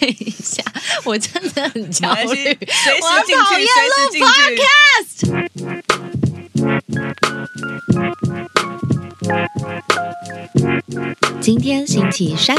等一下，我真的很焦虑，我进去讨厌随时录进去 podcast。今天星期三，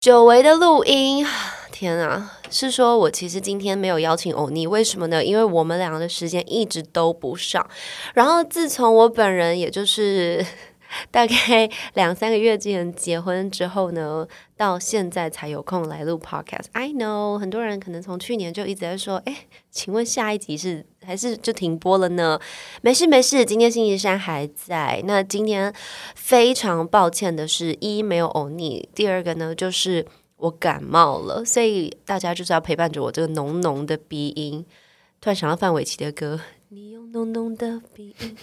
久违的录音，天啊！是说我其实今天没有邀请欧尼，为什么呢？因为我们两个的时间一直都不上。然后自从我本人，也就是 大概两三个月之前结婚之后呢，到现在才有空来录 podcast。I know 很多人可能从去年就一直在说，哎，请问下一集是还是就停播了呢？没事没事，今天星期三还在。那今天非常抱歉的是，一没有欧尼，第二个呢就是。我感冒了，所以大家就是要陪伴着我这个浓浓的鼻音。突然想到范玮琪的歌，你用浓浓的鼻音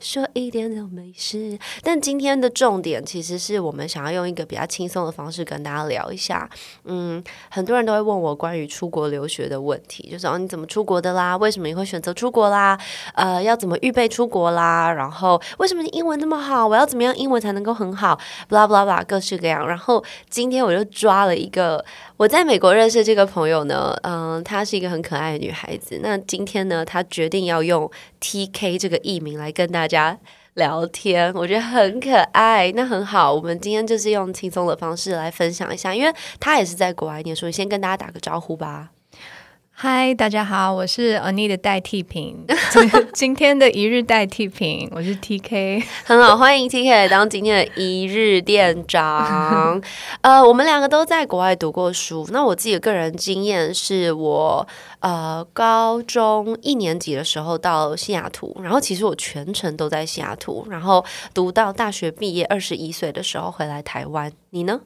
说一点都没事。但今天的重点其实是我们想要用一个比较轻松的方式跟大家聊一下。嗯，很多人都会问我关于出国留学的问题，就是哦你怎么出国的啦？为什么你会选择出国啦？呃，要怎么预备出国啦？然后为什么你英文那么好？我要怎么样英文才能够很好？blah blah blah，各式各样。然后今天我就抓了一个我在美国认识这个朋友呢，嗯、她是一个很可爱的女孩子。那今天呢，她决定要用 TK 这个艺名来跟大家聊天，我觉得很可爱。那很好，我们今天就是用轻松的方式来分享一下，因为她也是在国外念书。先跟大家打个招呼吧。嗨，大家好，我是 Ani 的代替品，今 今天的一日代替品，我是 TK。很好，欢迎 TK 来当今天的一日店长。呃，我们两个都在国外读过书。那我自己的个人经验是我呃高中一年级的时候到西雅图，然后其实我全程都在西雅图，然后读到大学毕业二十一岁的时候回来台湾。你呢？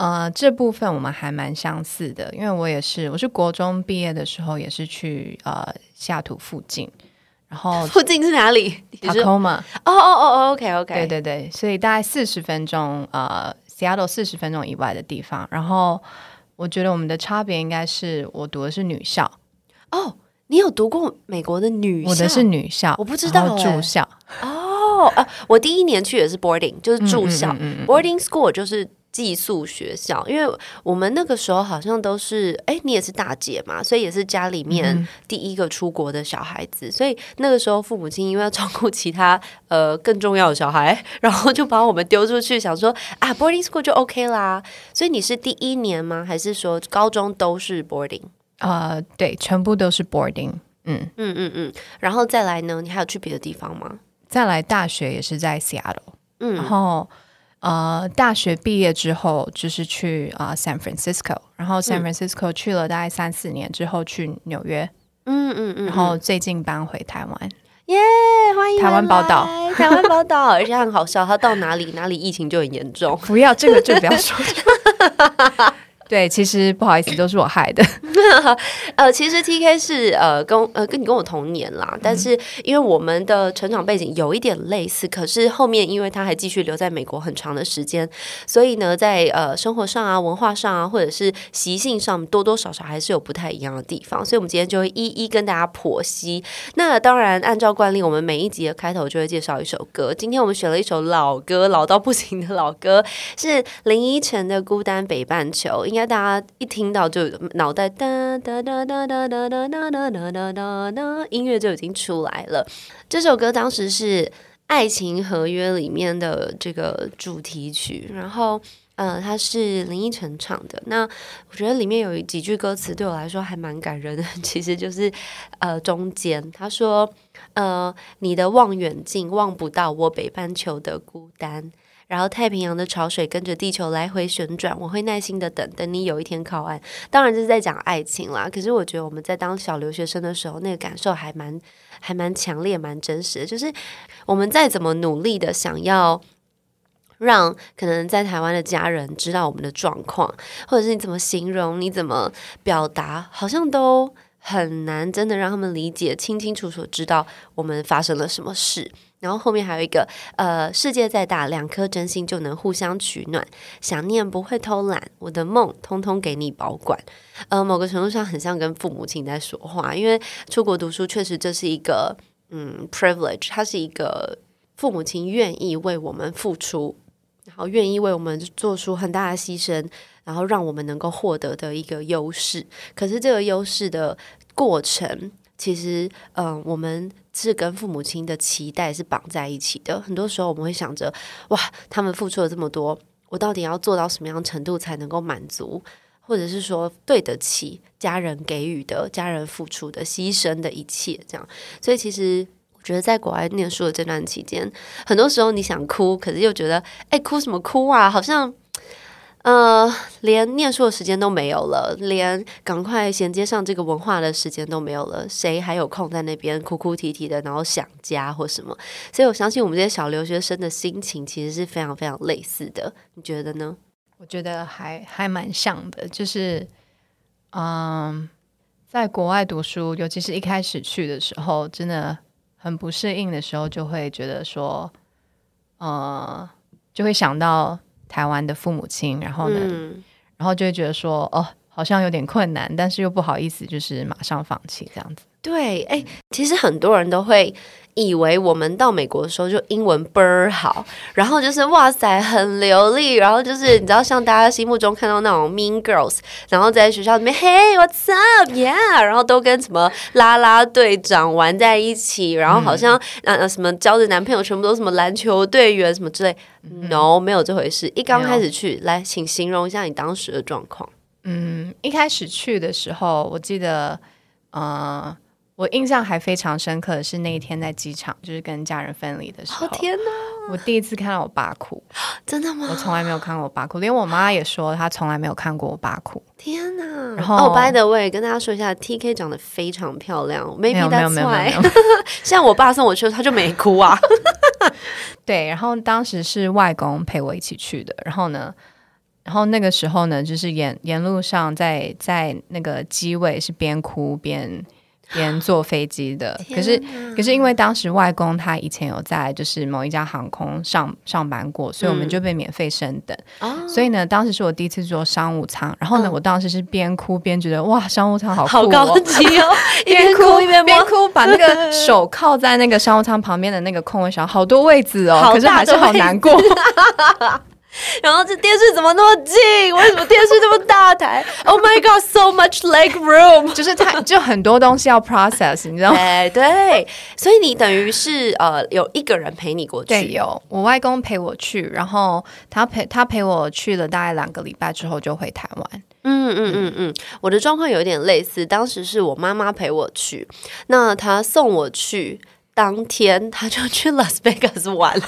呃，这部分我们还蛮相似的，因为我也是，我是国中毕业的时候也是去呃西雅图附近，然后附近是哪里？你是哦 Tacoma，哦哦哦，OK OK，对对对，所以大概四十分钟，呃，Seattle 四十分钟以外的地方。然后我觉得我们的差别应该是我读的是女校，哦，你有读过美国的女校？我的是女校，我不知道欸住校。哦，呃，我第一年去也是 boarding，就是住校、嗯嗯嗯嗯 b o a r d i n g school 就是寄宿学校。因为我们那个时候好像都是，哎，你也是大姐嘛，所以也是家里面第一个出国的小孩子，所以那个时候父母亲因为要照顾其他 呃更重要的小孩，然后就把我们丢出去，想说啊 boarding school 就 OK 啦。所以你是第一年吗？还是说高中都是 boarding？呃，对，全部都是 boarding。嗯，嗯嗯嗯，然后再来呢？你还有去别的地方吗？再来大学也是在 Seattle，然嗯，后呃，大学毕业之后就是去啊、呃 San Francisco，然后 San Francisco 去了大概三四年之后去纽约，嗯嗯嗯，然后最近搬回台湾。耶欢迎台湾回报道台湾报道，而且很好笑，他到哪里哪里疫情就很严重。不要这个就不要说。对，其实不好意思，都是我害的。呃，其实 T K 是呃跟呃跟你跟我同年啦，但是因为我们的成长背景有一点类似，可是后面因为他还继续留在美国很长的时间，所以呢，在呃生活上啊、文化上啊，或者是习性上，多多少少还是有不太一样的地方，所以我们今天就会一一跟大家剖析。那当然，按照惯例，我们每一集的开头就会介绍一首歌。今天我们选了一首老歌，老到不行的老歌，是林依晨的《孤单北半球》。应该大家一听到就脑袋哒哒哒哒哒哒哒哒哒哒哒哒哒，音乐就已经出来了。这首歌当时是《爱情合约》里面的这个主题曲，然后。呃，它是林依晨唱的。那我觉得里面有几句歌词对我来说还蛮感人的，其实就是呃中间他说，呃，你的望远镜望不到我北半球的孤单，然后太平洋的潮水跟着地球来回旋转，我会耐心的等，等你有一天靠岸。当然这是在讲爱情啦，可是我觉得我们在当小留学生的时候，那个感受还蛮还蛮强烈、蛮真实的。就是我们再怎么努力的想要让可能在台湾的家人知道我们的状况，或者是你怎么形容、你怎么表达，好像都很难真的让他们理解、清清楚楚知道我们发生了什么事。然后后面还有一个，呃，世界再大，两颗真心就能互相取暖。想念不会偷懒，我的梦通通给你保管。呃，某个程度上很像跟父母亲在说话，因为出国读书确实这是一个嗯 privilege，它是一个父母亲愿意为我们付出。然后愿意为我们做出很大的牺牲，然后让我们能够获得的一个优势。可是这个优势的过程，其实，嗯、我们是跟父母亲的期待是绑在一起的。很多时候我们会想着，哇，他们付出了这么多，我到底要做到什么样程度才能够满足？或者是说对得起家人给予的、家人付出的、牺牲的一切，这样。所以其实我觉得在国外念书的这段期间，很多时候你想哭，可是又觉得，哎，哭什么哭啊？好像，呃，连念书的时间都没有了，连赶快衔接上这个文化的时间都没有了，谁还有空在那边哭哭啼啼的，然后想家或什么？所以我相信我们这些小留学生的心情其实是非常非常类似的，你觉得呢？我觉得还还蛮像的，就是嗯，在国外读书，尤其是一开始去的时候，真的很不适应的时候，就会觉得说，呃，就会想到台湾的父母亲，然后呢，嗯，然后就会觉得说，哦，好像有点困难，但是又不好意思，就是马上放弃这样子。对，哎，其实很多人都会以为我们到美国的时候就英文倍儿好，然后就是哇塞很流利，然后就是你知道像大家心目中看到那种 Mean Girls，然后在学校里面 Hey What's up Yeah，然后都跟什么啦啦队长玩在一起，然后好像呃呃什么交的男朋友全部都是什么篮球队员什么之类，No 没有这回事。一刚开始去，来请形容一下你当时的状况。嗯，一开始去的时候，我记得，呃，我印象还非常深刻的是那一天在机场，就是跟家人分离的时候，哦天哪，我第一次看到我爸哭，真的吗？我从来没有看过我爸哭，连我妈也说她从来没有看过我爸哭。天呐！然后哦、by the way，跟大家说一下，T K 长得非常漂亮，maybe that's 没有没 why 有。像我爸送我去，他就没哭啊。对，然后当时是外公陪我一起去的，然后呢，然后那个时候呢，就是沿沿路上在在那个机位是边哭边边坐飞机的，可是可是因为当时外公他以前有在就是某一家航空上上班过，所以我们就被免费升等。哦，所以呢，当时是我第一次坐商务舱，然后呢，嗯我当时是边哭边觉得哇，商务舱好酷、好哦，高级哦，一边边哭一边边。哭，把那个手靠在那个商务舱旁边的那个空位上，好多位置哦，可是还是好难过。然后这电视怎么那么近？为什么电视这么大台？Oh my god, so much leg room！就是他就很多东西要 process，你知道吗？哎，对，所以你等于是呃有一个人陪你过去，对，有我外公陪我去，然后他陪他陪我去了大概两个礼拜之后就回台湾。嗯嗯嗯嗯，我的状况有点类似，当时是我妈妈陪我去，那她送我去。当天他就去 Las Vegas 玩了，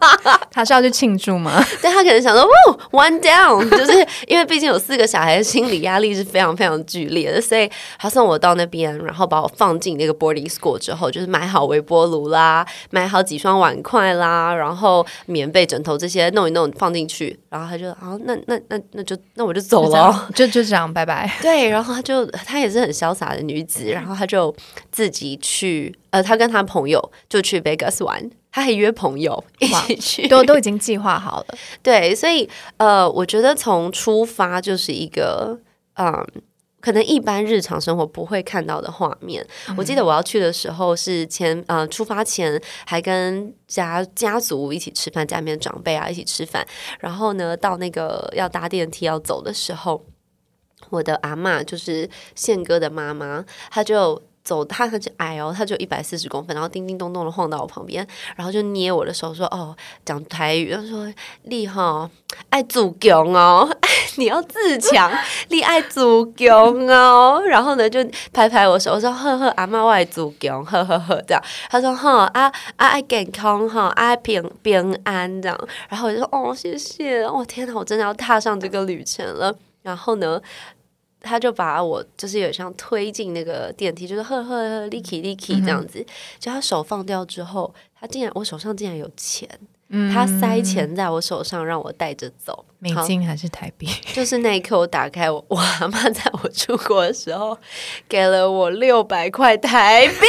他是要去庆祝吗？但他可能想说，哦，one down，就是因为毕竟有四个小孩，心理压力是非常非常剧烈的，所以他送我到那边，然后把我放进那个 boarding school 之后，就是买好微波炉啦，买好几双碗筷啦，然后棉被、枕头这些弄一弄放进去，然后他就啊，那那那那就那我就走了哦。就就就这样，拜拜。对，然后他就他也是很潇洒的女子，然后她就自己去，呃，他跟他朋友就去 Vegas 玩，他还约朋友一起去，都都已经计划好了。对，所以呃，我觉得从出发就是一个嗯。可能一般日常生活不会看到的画面。我记得我要去的时候是前呃出发前还跟家家族一起吃饭，家里面长辈啊一起吃饭。然后呢，到那个要搭电梯要走的时候，我的阿嬷就是宪哥的妈妈，她就。走，他很矮哦，他就一百四十公分，然后叮叮咚咚的晃到我旁边，然后就捏我的手说：“哦，讲台语，他说你哈爱祖强哦，你要自强，你爱祖强哦。”然后呢，就拍拍我手，我说：“呵呵，阿妈我爱祖强，呵呵呵。”这样，他说：“哈啊啊爱健康哈，爱平平安这样。”然后我就说：“哦，谢谢，哦天哪，我真的要踏上这个旅程了。”然后呢？他就把我就是有像推进那个电梯，就是呵呵呵，licky licky 这样子。就他手放掉之后，他竟然我手上竟然有钱，他塞钱在我手上让我带着走。美金还是台币？就是那一刻，我打开我，我阿妈在我出国的时候给了我六百块台币，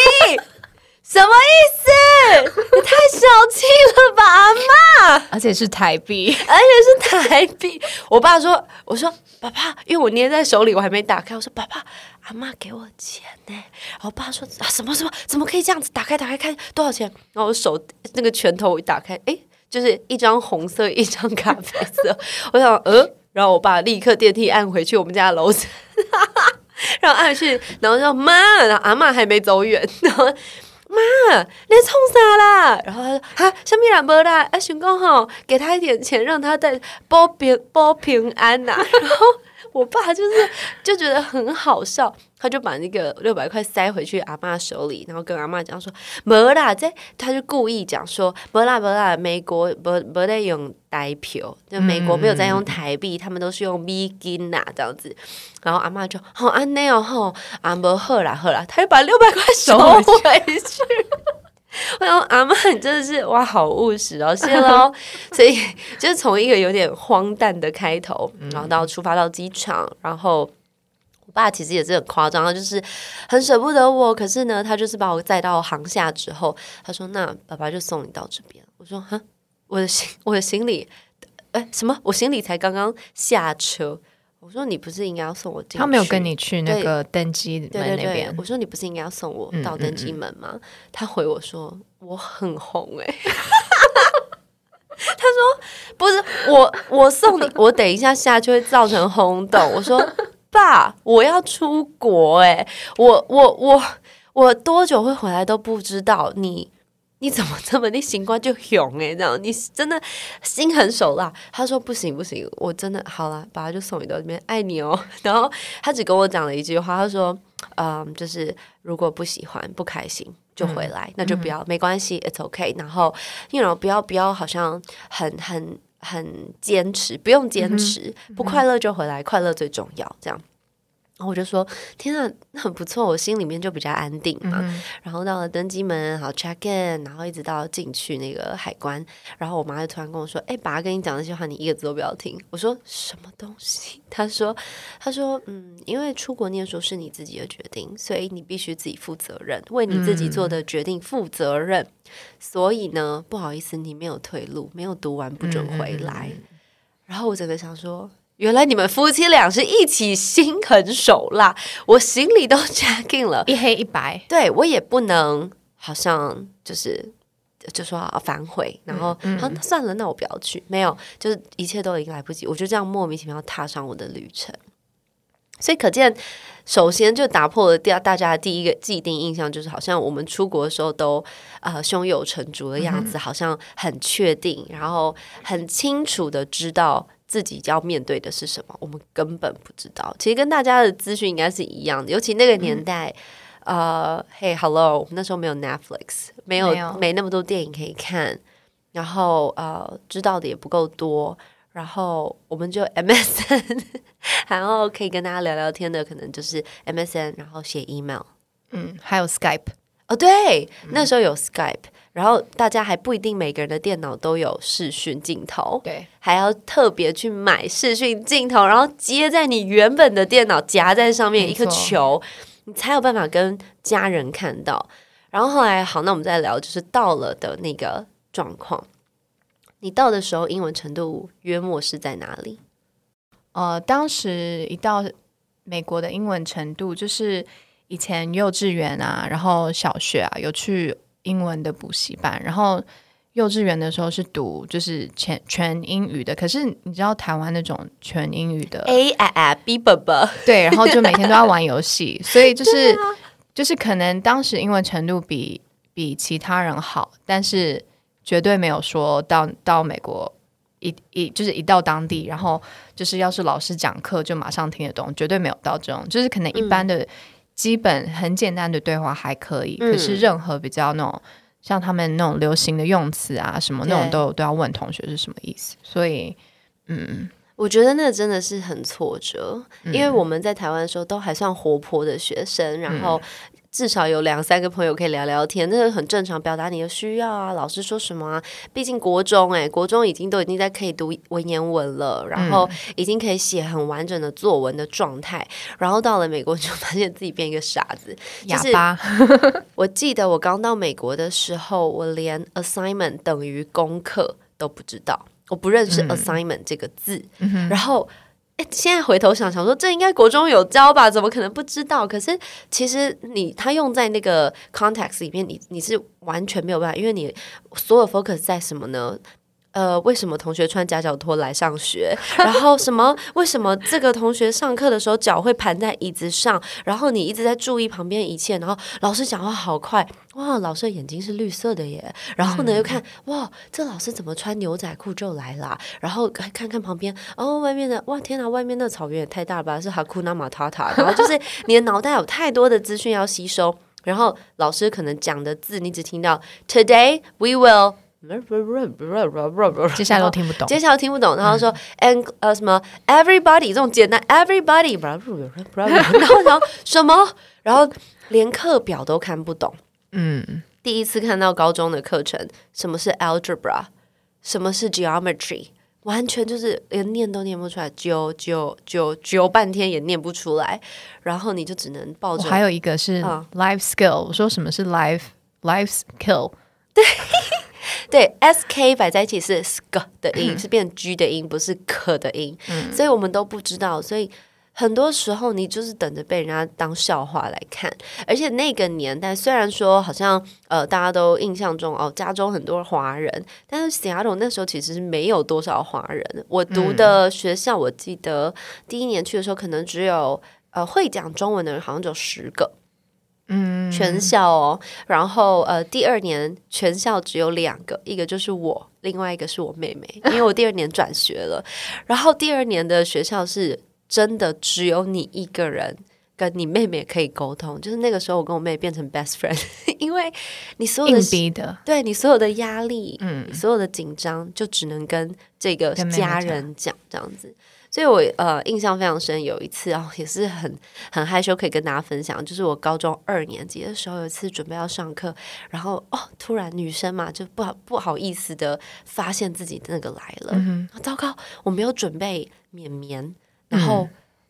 什么意思？你太小气了吧，阿妈！而且是台币。而且是台币。我爸说：“我说爸爸，因为我捏在手里，我还没打开。我说爸爸，阿妈给我钱呢。”然后我爸说：“啊，什么什么？怎么可以这样子？打开打开看多少钱？”然后我手那个拳头一打开，诶，就是一张红色，一张咖啡色。我想，呃，然后我爸立刻电梯按回去我们家楼层，然后按去，然后说妈，然后阿妈还没走远，然后妈，你冲啥啦？然后他说哈，下面两波啦，啊，熊公吼，给他一点钱，让他在保平保平安呐、然后我爸就是就觉得很好笑，他就把那个六百块塞回去阿妈手里，然后跟阿妈讲说，没啦，这他就故意讲说，没啦没啦，美国不不在用台票，就美国没有在用台币，他们都是用美金呐、这样子。然后阿妈就好安内哦吼，啊不好啦好啦，他就把六百块收回去。我想阿妈，你真的是哇，好务实哦，谢喽。所 以就是从一个有点荒诞的开头，然后到出发到机场，然后我爸其实也是很夸张，他就是很舍不得我，可是呢，他就是把我载到航下之后，他说：“那爸爸就送你到这边。”我说：“哈，我的行，我的行李，哎，什么？我行李才刚刚下车。”我说：“你不是应该要送我进去？”他没有跟你去那个登机门对对对那边，，我说你不是应该要送我嗯到登机门吗？他回我说我很红哎、他说不是我，我送你，我等一下下去会造成轰动。我说爸，我要出国哎、我我我我多久会回来都不知道你。你怎么这么你行官就勇哎、这样你真的心狠手辣。他说不行不行，我真的好了，爸爸就送你到这边，爱你哦。然后他只跟我讲了一句话，他说嗯，就是如果不喜欢、不开心就回来，那就不要，没关系，it's okay。然后，you know，不要不要，好像很很很坚持，不用坚持，不快乐就回来，快乐最重要。这样，然后我就说，天啊，那很不错，我心里面就比较安定嘛。然后到了登机门，好 check in，然后一直到进去那个海关，然后我妈就突然跟我说：“哎、爸跟你讲那些话，你一个字都不要听。”我说：“什么东西？” 她说：“她说，嗯，因为出国念书是你自己的决定，所以你必须自己负责任，为你自己做的决定负责任。所以呢，不好意思，你没有退路，没有读完不准回来。然后我整个想说。原来你们夫妻俩是一起心狠手辣，我行李都 check in 了，一黑一白，对我也不能好像就是就说啊反悔，然后、好那算了，那我不要去，没有，就是一切都已经来不及，我就这样莫名其妙踏上我的旅程。所以可见，首先就打破了第大家的第一个既定印象，就是好像我们出国的时候都呃胸有成竹的样子，好像很确定，然后很清楚的知道自己要面对的是什么。我们根本不知道，其实跟大家的资讯应该是一样的，尤其那个年代。呃，嘿，Hello，我们那时候没有 Netflix，没有没有没那么多电影可以看，然后呃，知道的也不够多，然后我们就 MSN，然后可以跟大家聊聊天的，可能就是 MSN，然后写 email。嗯，还有 Skype，哦，对，那时候有 Skype，然后大家还不一定每个人的电脑都有视讯镜头，对，还要特别去买视讯镜头，然后接在你原本的电脑夹在上面一颗球，你才有办法跟家人看到。然后后来好，那我们再聊，就是到了的那个状况。你到的时候，英文程度约莫是在哪里？呃，当时一到美国的英文程度，就是以前幼稚园啊，然后小学啊有去英文的补习班，然后幼稚园的时候是读就是全全英语的，可是你知道台湾那种全英语的，A 啊啊 B 对，然后就每天都要玩游戏，所以就是、就是可能当时英文程度比比其他人好，但是绝对没有说到到美国一一就是一到当地，然后就是要是老师讲课就马上听得懂，绝对没有到这种，就是可能一般的基本很简单的对话还可以，嗯。可是任何比较那种。像他们那种流行的用词啊，什么那种对。都都要问同学是什么意思，所以嗯，我觉得那真的是很挫折，因为我们在台湾的时候都还算活泼的学生，然后至少有两三个朋友可以聊聊天，那个很正常，表达你的需要啊。老师说什么啊？毕竟国中哎、国中已经都已经在可以读文言文了，然后已经可以写很完整的作文的状态，然后到了美国就发现自己变一个傻子，就是哑巴，我记得我刚到美国的时候，我连 assignment 等于功课都不知道，我不认识 assignment 这个字。然后，哎，现在回头想想说，这应该国中有教吧？怎么可能不知道？可是其实你他用在那个 context 里面，你你是完全没有办法，因为你所有 focus 在什么呢？呃，为什么同学穿夹脚拖来上学？然后什么？为什么这个同学上课的时候脚会盘在椅子上？然后你一直在注意旁边一切，然后老师讲话好快，哇，老师的眼睛是绿色的耶。然后呢，又看哇，这老师怎么穿牛仔裤就来啦？然后看看旁边，哦，外面的哇，天哪，外面那草原也太大了吧？是哈库纳马塔塔。然后就是你的脑袋有太多的资讯要吸收，然后老师可能讲的字，你只听到 Today we will。接下来都听不懂，接下来都听不懂，然后说 and 呃什么 everybody 这种简单 everybody，然后然后什么，然后连课表都看不懂。嗯，第一次看到高中的课程，什么是 algebra，什么是 geometry，完全就是连念都念不出来，揪揪揪揪半天也念不出来，然后你就只能抱着。还有一个是 life skill，我说什么是 life life skill？对。对，S K 摆在一起是 sk 的音，是变 G 的音，不是可的音，所以我们都不知道。所以很多时候你就是等着被人家当笑话来看。而且那个年代，虽然说好像呃大家都印象中哦，加州很多华人，但是 Seattle 那时候其实是没有多少华人。我读的学校，我记得第一年去的时候，可能只有呃会讲中文的人，好像只有十个。嗯，全校哦，然后呃，第二年全校只有两个，一个就是我，另外一个是我妹妹，因为我第二年转学了。然后第二年的学校是真的只有你一个人跟你妹妹可以沟通，就是那个时候我跟我妹变成 best friend，因为你所有的逼的，对你所有的压力，嗯，所有的紧张，就只能跟这个家人讲这样子。所以，我呃印象非常深。有一次啊，也是很很害羞，可以跟大家分享，就是我高中二年级的时候，有一次准备要上课，然后哦，突然女生嘛，就不好不好意思的发现自己那个来了，糟糕，我没有准备绵绵，然后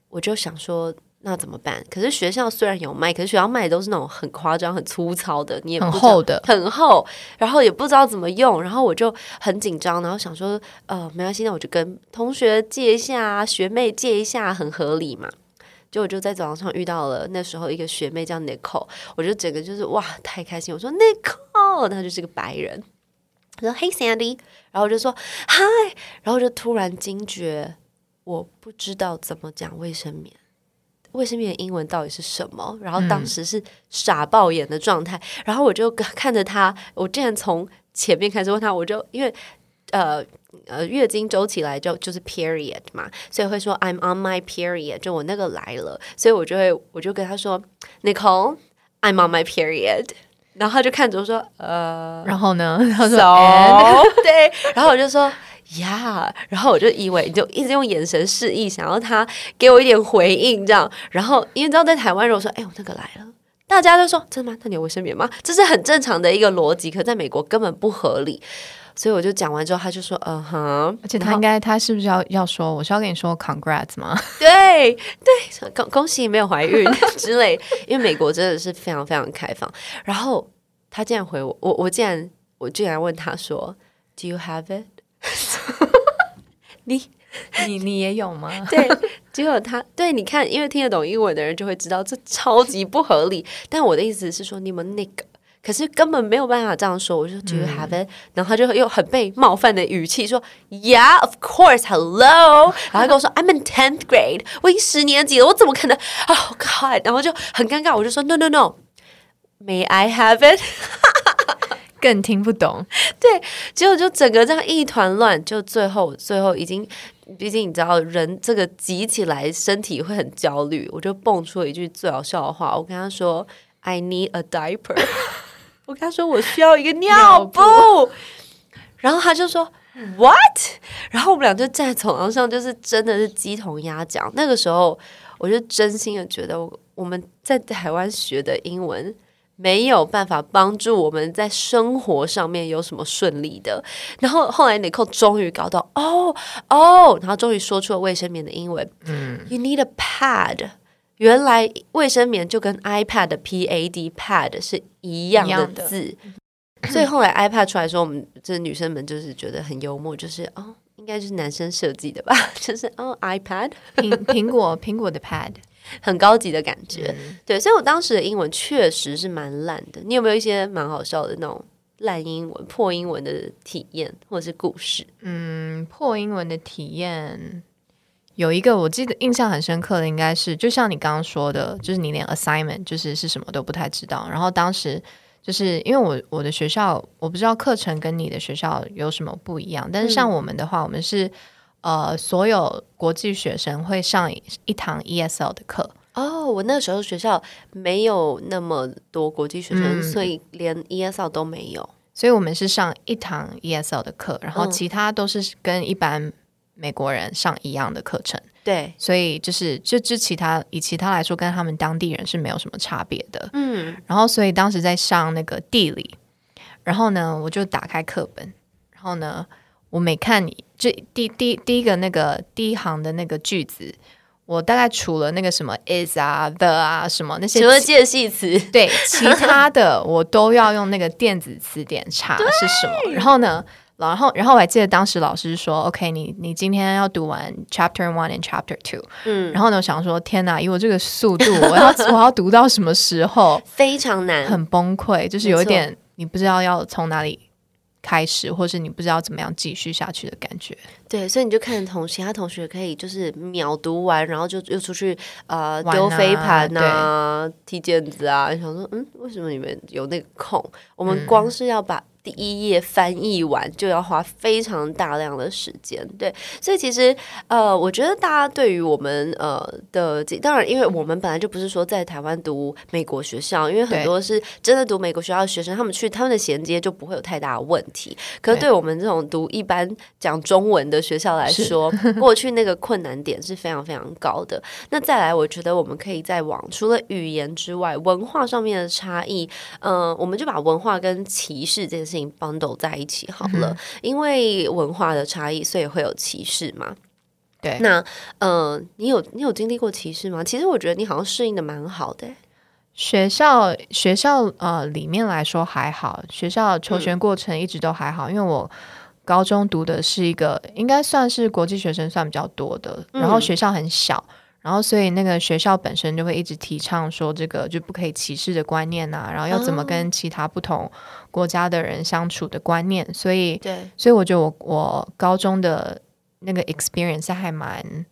我就想说。那怎么办？可是学校虽然有卖，可是学校卖的都是那种很夸张、很粗糙的，你也很厚的，很厚，然后也不知道怎么用，然后我就很紧张，然后想说，呃，没关系，那我就跟同学借一下，学妹借一下，很合理嘛。就我就在走廊上遇到了那时候一个学妹叫 Nicole，我就整个就是哇，太开心！我说 Nicole，她就是个白人，我说 Hey Sandy，然后我就说 Hi，然后就突然惊觉，我不知道怎么讲卫生棉。卫生棉的英文到底是什么？然后当时是傻爆眼的状态，然后我就看着他，我竟然从前面开始问他，我就因为呃呃月经周期来就就是 period 嘛，所以会说 I'm on my period，就我那个来了，所以我就会我就跟他说 Nicole，I'm on my period，然后他就看着我说呃，然后呢，他说 对，然后我就说。呀，然后我就以为就一直用眼神示意，想要他给我一点回应，这样。然后因为知道在台湾，如果说“哎，我那个来了”，大家都说“真的吗？那你有卫生棉吗？”这是很正常的一个逻辑，可在美国根本不合理。所以我就讲完之后，他就说：“嗯哼。”而且他应该，他是不是要要说，我是要跟你说 “congrats” 吗？对对，恭恭喜没有怀孕 之类。因为美国真的是非常非常开放。然后他竟然回我，我我竟然我竟然问他说：“Do you have it？” 你你你也有吗？对，结果他对你看，因为听得懂英文的人就会知道这超级不合理。但我的意思是说，你们那个可是根本没有办法这样说。我说 Do you have it？然后他就用很被冒犯的语气说 Yeah, of course. Hello。然后他跟我说 I'm in tenth grade，我已经十年级了，我怎么可能？Oh God！然后就很尴尬，我就说 No, no, no. May I have it？更听不懂，对，结果就整个这样一团乱，就最后最后已经，毕竟你知道人这个急起来，身体会很焦虑，我就蹦出了一句最好笑的话，我跟他说：“I need a diaper。”我跟他说：“我需要一个尿布。”然后他就说：“What？” 然后我们俩就站在走廊上，就是真的是鸡同鸭讲。那个时候，我就真心的觉得，我们在台湾学的英文。没有办法帮助我们在生活上面有什么顺利的。然后后来 Nicole 终于搞到哦哦，然后终于说出了卫生棉的英文。嗯，You need a pad。原来卫生棉就跟 iPad 的 P A D pad 是一样的字。所以后来 iPad 出来说，我们这女生们就是觉得很幽默，就是哦，应该就是男生设计的吧？就是哦，iPad 苹苹果苹果的 pad。很高级的感觉，对，所以我当时的英文确实是蛮烂的。你有没有一些蛮好笑的那种烂英文、破英文的体验或者是故事？嗯，破英文的体验有一个我记得印象很深刻的，应该是就像你刚刚说的，就是你连 assignment 就是是什么都不太知道。然后当时就是因为我我的学校我不知道课程跟你的学校有什么不一样，但是像我们的话，我们是呃所有国际学生会上一堂 ESL 的课。哦，我那时候学校没有那么多国际学生，所以连 ESL 都没有。所以我们是上一堂 ESL 的课，然后其他都是跟一般美国人上一样的课程。对，所以就是就就其他以其他来说，跟他们当地人是没有什么差别的。嗯，然后所以当时在上那个地理，然后呢，我就打开课本，然后呢，我每看你这第第第一个那个第一行的那个句子。我大概除了那个什么 is 啊 the 啊什么那些，除了介系词，对，其他的我都要用那个电子词典查 是什么。然后呢，然后然后我还记得当时老师说，OK，你你今天要读完 Chapter One and Chapter Two。嗯，然后呢，我想说，天哪，以我这个速度，我要 我要读到什么时候？非常难，很崩溃，就是有一点你不知道要从哪里开始，或是你不知道怎么样继续下去的感觉。对，所以你就看同其他同学可以就是秒读完，然后就又出去呃丢飞盘啊、踢毽子啊。想说，嗯，为什么你们有那个空？我们光是要把第一页翻译完，就要花非常大量的时间。对，所以其实呃，我觉得大家对于我们呃的，当然，因为我们本来就不是说在台湾读美国学校，因为很多是真的读美国学校的学生，他们去他们的衔接就不会有太大的问题。可是对我们这种读一般讲中文的，学校来说，过去那个困难点是非常非常高的。那再来，我觉得我们可以再往除了语言之外，文化上面的差异，嗯，我们就把文化跟歧视这件事情 bundle 在一起好了。因为文化的差异，所以会有歧视嘛？对。那，嗯，你有你有经历过歧视吗？其实我觉得你好像适应的蛮好的。学校学校呃里面来说还好，学校求学过程一直都还好，因为我。高中读的是一个应该算是国际学生算比较多的，然后学校很小，然后所以那个学校本身就会一直提倡说这个就不可以歧视的观念呐，然后要怎么跟其他不同国家的人相处的观念，所以对，所以我觉得我我高中的那个 experience 还蛮，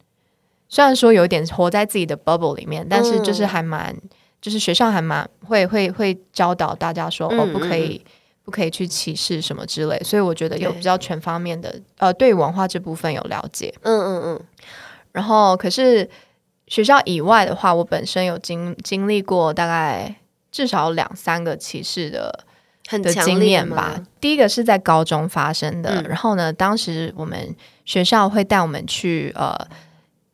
虽然说有点活在自己的 bubble 里面，但是就是还蛮，就是学校还蛮会会会教导大家说哦不可以。不可以去歧视什么之类，所以我觉得有比较全方面的，呃，对文化这部分有了解。嗯嗯嗯。然后，可是学校以外的话，我本身有经经历过大概至少两三个歧视的的经验吧。第一个是在高中发生的，然后呢，当时我们学校会带我们去，呃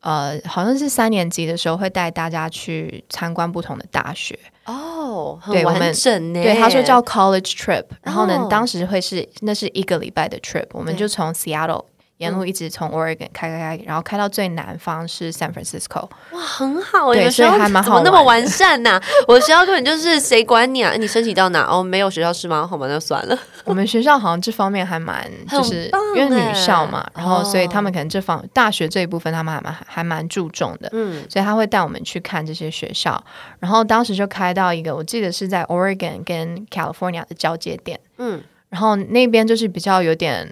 呃，好像是三年级的时候会带大家去参观不同的大学。哦，很完整呢。对，他说叫 college trip，然后呢，当时会是那是一个礼拜的 trip，我们就从 Seattle。沿路一直从 Oregon 开开开，然后开到最南方是 San Francisco。哇，很好，对，所以还蛮好。怎么那么完善呢？我学校根本就是谁管你啊？你申请到哪？哦，没有学校是吗？好吧，那算了。我们学校好像这方面还蛮，就是因为女校嘛，然后所以他们可能这方大学这一部分他们还蛮还蛮注重的。嗯，所以他会带我们去看这些学校。然后当时就开到一个，我记得是在 Oregon 跟 California 的交界点。嗯，然后那边就是比较有点。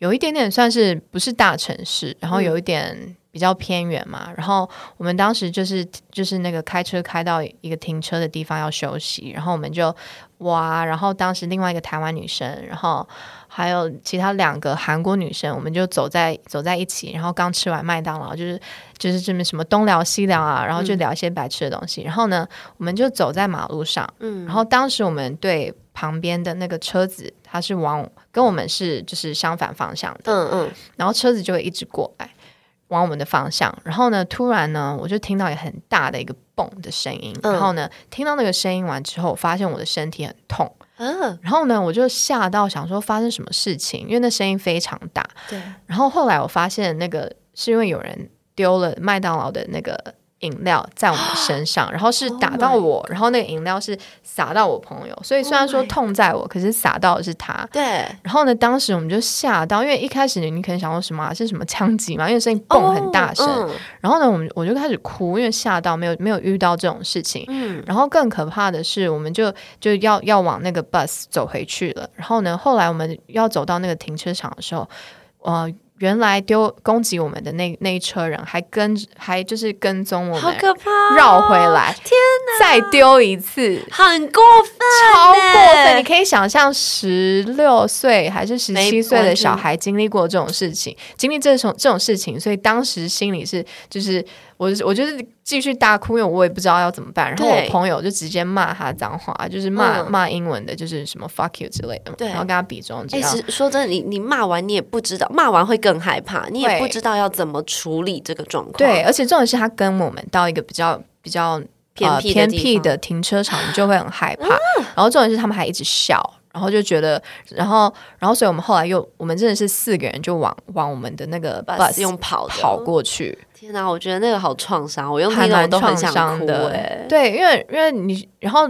有一点点算是不是大城市，然后有一点比较偏远嘛。然后我们当时就是就是那个开车开到一个停车的地方要休息，然后我们就哇，然后当时另外一个台湾女生，然后还有其他两个韩国女生，我们就走在走在一起，然后刚吃完麦当劳，就是就是这么什么东聊西聊啊，然后就聊一些白吃的东西。然后呢，我们就走在马路上，嗯，然后当时我们对旁边的那个车子，它是往。跟我们是就是相反方向的，嗯嗯，然后车子就会一直过来往我们的方向，然后呢，突然呢，我就听到一个很大的一个嘣的声音，然后呢，听到那个声音完之后，发现我的身体很痛，嗯，然后呢，我就吓到想说发生什么事情，因为那声音非常大，对，然后后来我发现那个是因为有人丢了麦当劳的那个饮料在我们身上，然后是 打到我，然后那个饮料是洒到我朋友，所以虽然说 Oh 痛在我，可是洒到的是他。对，然后呢，当时我们就吓到，因为一开始你可能想说什么、啊、是什么枪击嘛，因为声音蹦很大声。哦然后呢，我们我就开始哭，因为吓到没有没有遇到这种事情。嗯然后更可怕的是，我们就就要要往那个 bus 走回去了。然后呢，后来我们要走到那个停车场的时候，呃，原来丢攻击我们的那那一车人还跟还就是跟踪我们好，可怕哦，绕回来，天再丢一次。很过分，超过分！你可以想象，十六岁还是十七岁的小孩经历过这种事情，经历这种这种事情，所以当时心里是就是我我就是继续大哭，因为我也不知道要怎么办。然后我朋友就直接骂他脏话，就是骂、嗯骂英文的，就是什么 fuck you 之类的，对然后跟他比中指哎、。是说真的，你你骂完你也不知道，骂完会更害怕，你也不知道要怎么处理这个状况。对，，而且重点是他跟我们到一个比较比较呃、偏僻偏僻的停车场，你就会很害怕。然后重点是他们还一直笑，然后就觉得，然后然后所以我们后来又我们真的是四个人就往往我们的那个 bus bus 用跑跑过去，天哪，我觉得那个好创伤，我用还听了我蛮创都很想哭伤的。哎、对，因为因为你然后。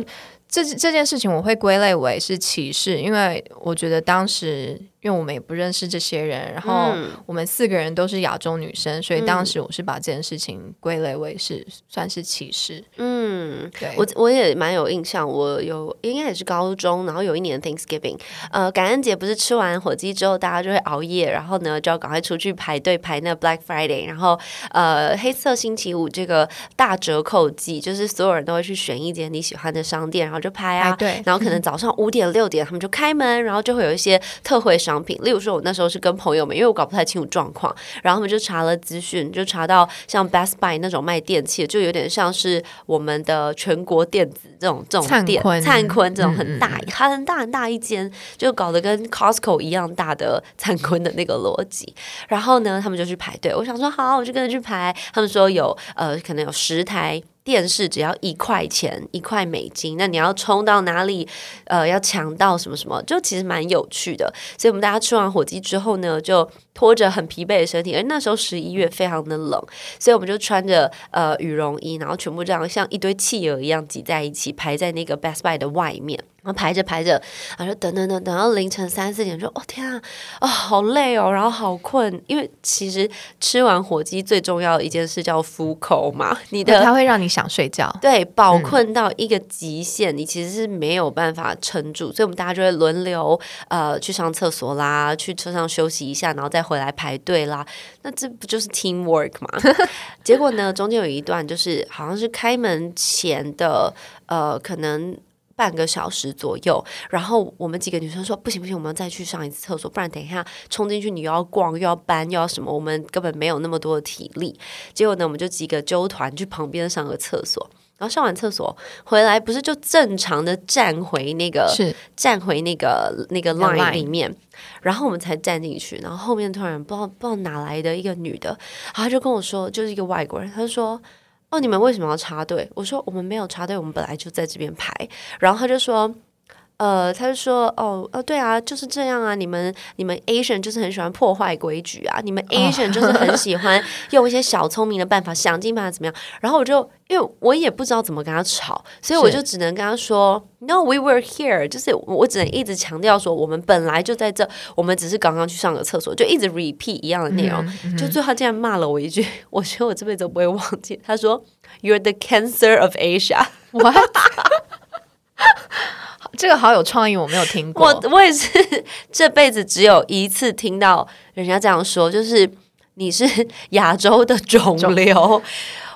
这这件事情我会归类为是歧视，因为我觉得当时因为我们也不认识这些人，然后嗯我们四个人都是亚洲女生，所以嗯当时我是把这件事情归类为是算是歧视。嗯，对，我我也蛮有印象，我有应该也是高中，然后有一年 Thanksgiving，呃，感恩节不是吃完火鸡之后，大家就会熬夜，然后呢就要赶快出去排队排那 Black Friday，然后呃黑色星期五这个大折扣季，就是所有人都会去选一间你喜欢的商店，然后就拍啊，排队然后可能早上五点六点他们就开门，然后就会有一些特惠商品，例如说我那时候是跟朋友们，因为我搞不太清楚状况，然后他们就查了资讯，就查到像 Best Buy 那种卖电器的，就有点像是我们的全国电子这种这种店，灿坤这种嗯很大、很大很大一间，就搞得跟 Costco 一样大的灿坤的那个逻辑。然后呢，他们就去排队，我想说好，我就跟着去排。他们说有呃，可能有十台。电视只要一块钱，一块美金，那你要冲到哪里？呃，要抢到什么什么，就其实蛮有趣的。所以我们大家吃完火鸡之后呢，就拖着很疲惫的身体，而那时候十一月非常的冷，所以我们就穿着呃羽绒衣，然后全部这样像一堆企鹅一样挤在一起，排在那个 Best Buy 的外面。然后排着排着，然后就等等等等到凌晨三四点说，哦天啊，哦好累哦，然后好困，因为其实吃完火鸡最重要的一件事叫敷口嘛，你的它会让你想睡觉。对，饱困到一个极限，你其实是没有办法撑住，所以我们大家就会轮流呃去上厕所啦，去车上休息一下，然后再回来排队啦。那这不就是 teamwork 嘛？结果呢，中间有一段就是好像是开门前的呃，可能。半个小时左右，然后我们几个女生说不行不行，我们要再去上一次厕所，不然等一下冲进去你又要逛又要搬又要什么，我们根本没有那么多的体力。结果呢，我们就几个纠团去旁边上个厕所，然后上完厕所回来，不是就正常的站回那个是站回那个那个 line 里面，然后我们才站进去，然后后面突然不知道不知道哪来的一个女的，然后她就跟我说，就是一个外国人，她就说。哦，你们为什么要插队？我说我们没有插队，我们本来就在这边排。然后他就说，呃，他就说，哦，呃，对啊，就是这样啊，你们你们 Asian 就是很喜欢破坏规矩啊，你们 Asian 就是很喜欢用一些小聪明的办法，想尽办法怎么样。然后我就因为我也不知道怎么跟他吵，所以我就只能跟他说，No，we were here，就是我只能一直强调说，我们本来就在这，我们只是刚刚去上个厕所，就一直 repeat 一样的内容。就最后他竟然骂了我一句，我觉得我这辈子都不会忘记。他说，You're the cancer of Asia。what？这个好有创意，我没有听过。我 我也是这辈子只有一次听到人家这样说，就是你是亚洲的肿瘤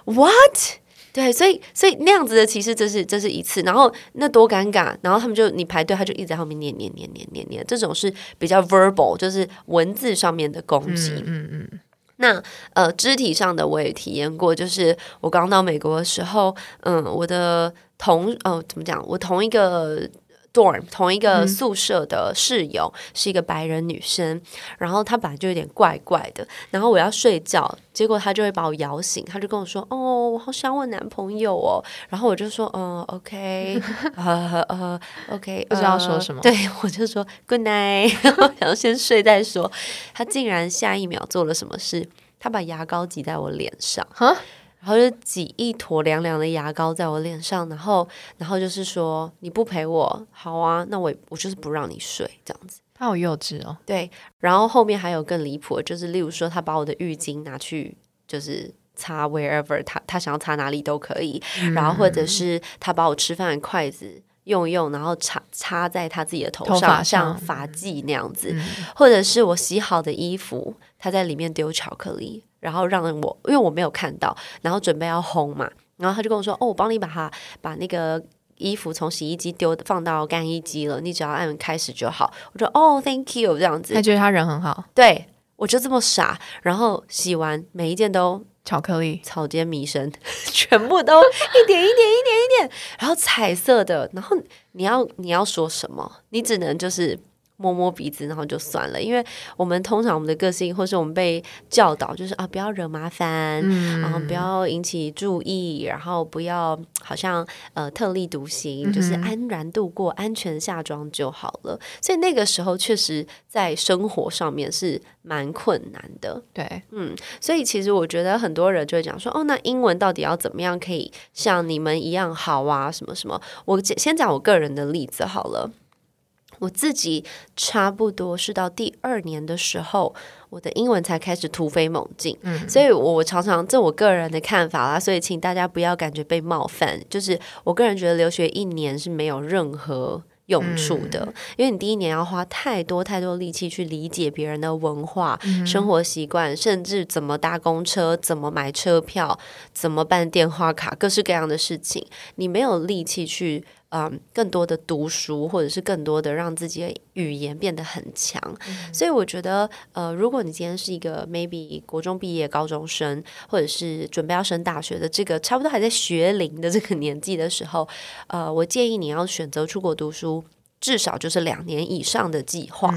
，what？对，所以所以那样子的其实，这是这是一次，然后那多尴尬，然后他们就你排队，他就一直在后面念念念念念念，这种是比较 verbal，就是文字上面的攻击。嗯嗯，那呃，肢体上的我也体验过，就是我刚到美国的时候，嗯，我的同呃怎么讲，我同一个。dorm 同一个宿舍的室友、是一个白人女生，然后她本来就有点怪怪的，然后我要睡觉，结果她就会把我摇醒，她就跟我说：“哦，我好想我男朋友哦。”然后我就说：“嗯，OK，呃呃，OK，不知道呃说什么对我就说 Good night，然后先睡再说。她竟然下一秒做了什么事？她把牙膏挤在我脸上。哈，然后就挤一坨凉凉的牙膏在我脸上，然后然后就是说你不陪我，好啊，那我我就是不让你睡这样子。他好幼稚哦。对，然后后面还有更离谱的，就是例如说他把我的浴巾拿去就是擦 wherever 他他想要擦哪里都可以，然后或者是他把我吃饭的筷子。用一用，然后插插在他自己的头头发上，像上发髻那样子，或者是我洗好的衣服，他在里面丢巧克力，然后让我因为我没有看到，然后准备要烘嘛，然后他就跟我说：“哦，我帮你把它把那个衣服从洗衣机丢放到干衣机了，你只要按开始就好。”我说：“哦，Thank you。”这样子他，觉得他人很好，对我就这么傻，然后洗完每一件都巧克力草间弥生，全部都一点一点一点一点，然后彩色的，然后你要你要说什么，你只能就是摸摸鼻子，然后就算了，因为我们通常我们的个性，或是我们被教导，就是啊不要惹麻烦，然后不要引起注意，然后不要好像呃特立独行，就是安然度过，安全下装就好了。所以那个时候确实在生活上面是蛮困难的。对，嗯所以其实我觉得很多人就会讲说，哦，那英文到底要怎么样可以像你们一样好啊？什么什么？我先先讲我个人的例子好了。我自己差不多是到第二年的时候，我的英文才开始突飞猛进。嗯，所以我常常这我个人的看法啦，所以请大家不要感觉被冒犯。就是我个人觉得留学一年是没有任何用处的，因为你第一年要花太多太多力气去理解别人的文化、生活习惯，甚至怎么搭公车、怎么买车票、怎么办电话卡，各式各样的事情，你没有力气去。嗯，更多的读书，或者是更多的让自己的语言变得很强，所以我觉得，呃，如果你今天是一个 maybe 国中毕业高中生，或者是准备要升大学的这个差不多还在学龄的这个年纪的时候，呃，我建议你要选择出国读书，至少就是两年以上的计划，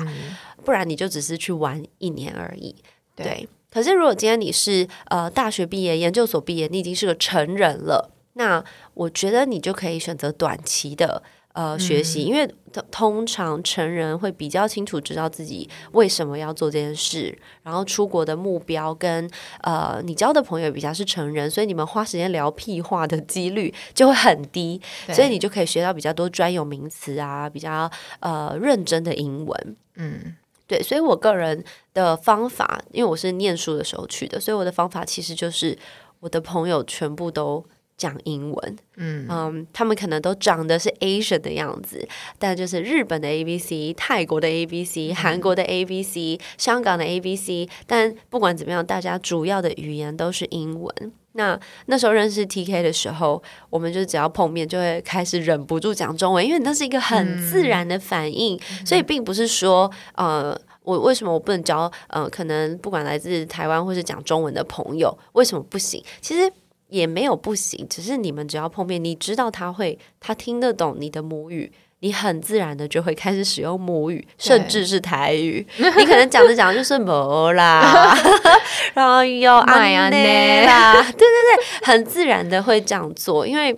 不然你就只是去玩一年而已。对。可是如果今天你是呃大学毕业、研究所毕业，你已经是个成人了，那我觉得你就可以选择短期的。呃，学习，因为通通常成人会比较清楚知道自己为什么要做这件事，然后出国的目标跟呃，你交的朋友比较是成人，所以你们花时间聊屁话的几率就会很低，所以你就可以学到比较多专有名词啊，比较呃认真的英文。嗯，对，所以我个人的方法，因为我是念书的时候去的，所以我的方法其实就是我的朋友全部都讲英文，嗯他们可能都长得是 Asian 的样子，但就是日本的 A B C、泰国的 A B C、韩国的 A B C、香港的 A B C，但不管怎么样，大家主要的语言都是英文。那那时候认识 T K 的时候，我们就只要碰面就会开始忍不住讲中文，因为那是一个很自然的反应，所以并不是说呃。我为什么我不能交呃，可能不管来自台湾或是讲中文的朋友，为什么不行？其实也没有不行，只是你们只要碰面，你知道他会，他听得懂你的母语。你很自然的就会开始使用母语，甚至是台语。你可能讲着讲着就是 没啦，然后又买啊安内啦，对对对，很自然的会这样做，因为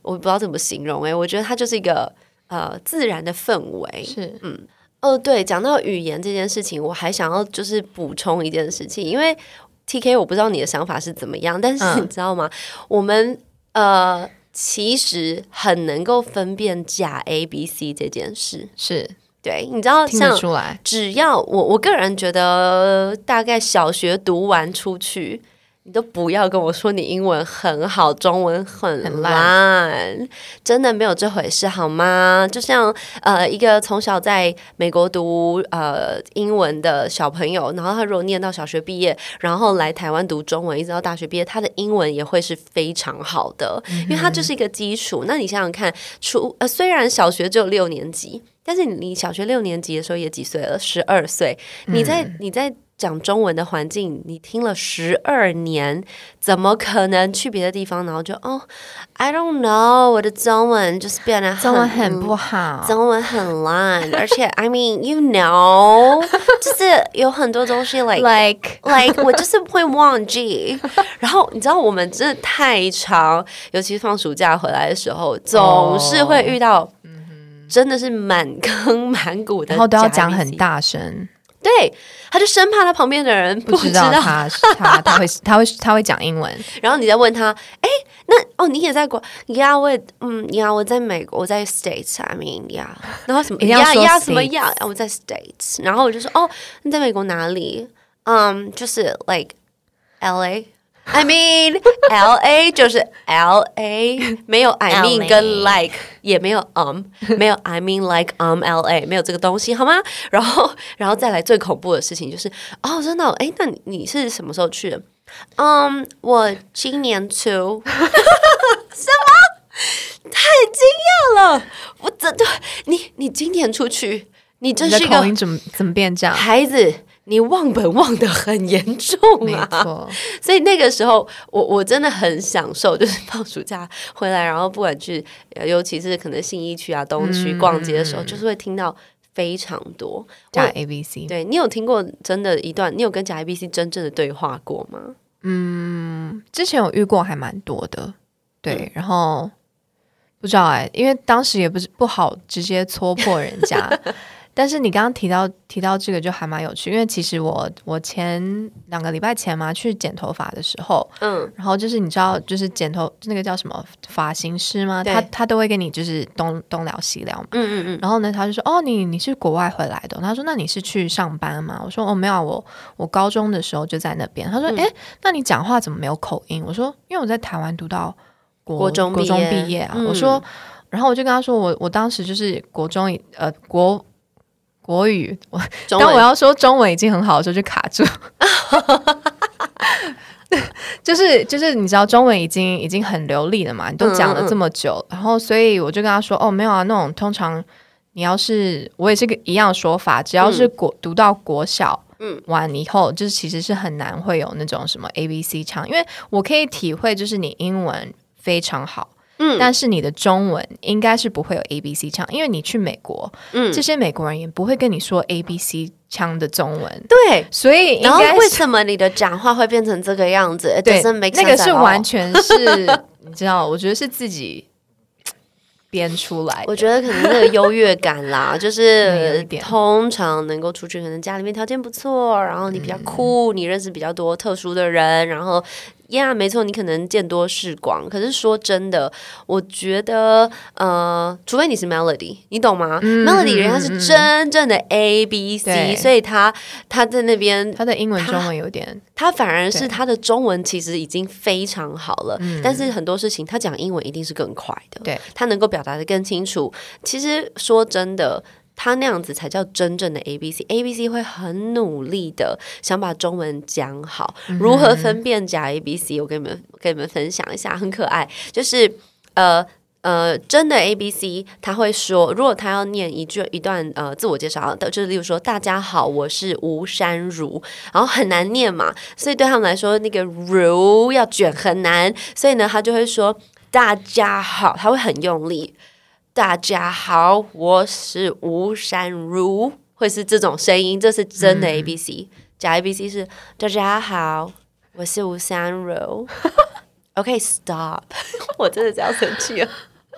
我不知道怎么形容诶、我觉得它就是一个呃自然的氛围。是嗯，哦，对，讲到语言这件事情，我还想要就是补充一件事情，因为 T K 我不知道你的想法是怎么样，但是嗯你知道吗？我们呃其实很能够分辨假 A B C 这件事。是对，你知道听得像出来，只要我我个人觉得，大概小学读完出去，你都不要跟我说你英文很好，中文很很烂，真的没有这回事，好吗？就像呃，一个从小在美国读呃英文的小朋友，然后他如果念到小学毕业，然后来台湾读中文，一直到大学毕业，他的英文也会是非常好的，因为他就是一个基础。那你想想看，初呃虽然小学只有六年级。但是你小学六年级的时候也几岁了？十二岁。你在你在讲中文的环境，你听了十二年，怎么可能去别的地方，然后就哦，I don't know，我的中文就是变得中文很不好，中文很烂，而且 I mean you know，就是有很多东西 like like like 我就是会忘记。然后你知道我们真的太长，尤其是放暑假回来的时候，总是会遇到。真的是满坑满谷的，然后都要讲很。大声，对，他就生怕他旁边的人不知道他是他他会他会他会讲英文，然后你再问他，哎，那哦，你也在国呀？我嗯呀，我在美国，我在 States，I mean 呀，然后什么呀呀什么呀？我在 States，然后我就说，哦，你在美国哪里？嗯，就是 like L A。I mean L A 就是 L A，没有 I mean 跟 like，也没有 um，没有 I mean like um L A，没有这个东西好吗？然后，然后再来最恐怖的事情就是，哦，真的，哎，那你是什么时候去的？嗯，我今年初。什么？太惊讶了！我真的，你你今年出去，你这是一个怎么怎么变这样？孩子。你忘本忘的很严重啊，所以那个时候我我真的很享受，就是放暑假回来，然后不管去，尤其是可能信义区啊、东区逛街的时候，就是会听到非常多假 A B C。对你有听过真的一段？你有跟假 A B C 真正的对话过吗？嗯，之前有遇过，还蛮多的。对，然后不知道哎，因为当时也不是不好直接戳破人家。但是你刚刚提到提到这个就还蛮有趣，因为其实我我前两个礼拜前嘛去剪头发的时候，嗯，然后就是你知道就是剪头那个叫什么发型师吗？他他都会跟你就是东东聊西聊嘛，嗯嗯嗯。然后呢，他就说哦，你你是国外回来的？他说那你是去上班吗？我说哦没有，我我高中的时候就在那边。他说哎，那你讲话怎么没有口音？我说因为我在台湾读到国中国中毕业啊。我说，然后我就跟他说我我当时就是国中呃国。国语，我当我要说中文已经很好的时候就卡住，就是就是你知道中文已经已经很流利了嘛，你都讲了这么久，然后所以我就跟他说哦没有啊，那种通常你要是我也是个一样说法，只要是国读到国小嗯完以后，就是其实是很难会有那种什么 A B C 唱，因为我可以体会就是你英文非常好。嗯，但是你的中文应该是不会有 A B C 腔，因为你去美国，嗯，这些美国人也不会跟你说 A B C 腔的中文，对，所以然后为什么你的讲话会变成这个样子？对，那个是完全是，你知道，我觉得是自己编出来。我觉得可能那个优越感啦，就是通常能够出去，可能家里面条件不错，然后你比较酷，你认识比较多特殊的人，然后。呀，没错，你可能见多识广。可是说真的，我觉得，呃，除非你是 Melody，你懂吗？Melody 人家是真正的 A B C，所以他他在那边，他的英文中文有点，他反而是他的中文其实已经非常好了。但是很多事情他讲英文一定是更快的，对他能够表达的更清楚。其实说真的。他那样子才叫真正的 A B C，A B C 会很努力的想把中文讲好。如何分辨假 A B C？我跟你们跟你们分享一下，很可爱。就是呃呃，真的 A B C，他会说，如果他要念一句一段呃自我介绍，就是例如说大家好，我是吴山如，然后很难念嘛，所以对他们来说那个如要卷很难，所以呢，他就会说大家好，他会很用力。大家好，我是吴珊如，会是这种声音，这是真的 A B C，假 A B C 是大家好，我是吴珊如。OK，Stop，我真的要生气了。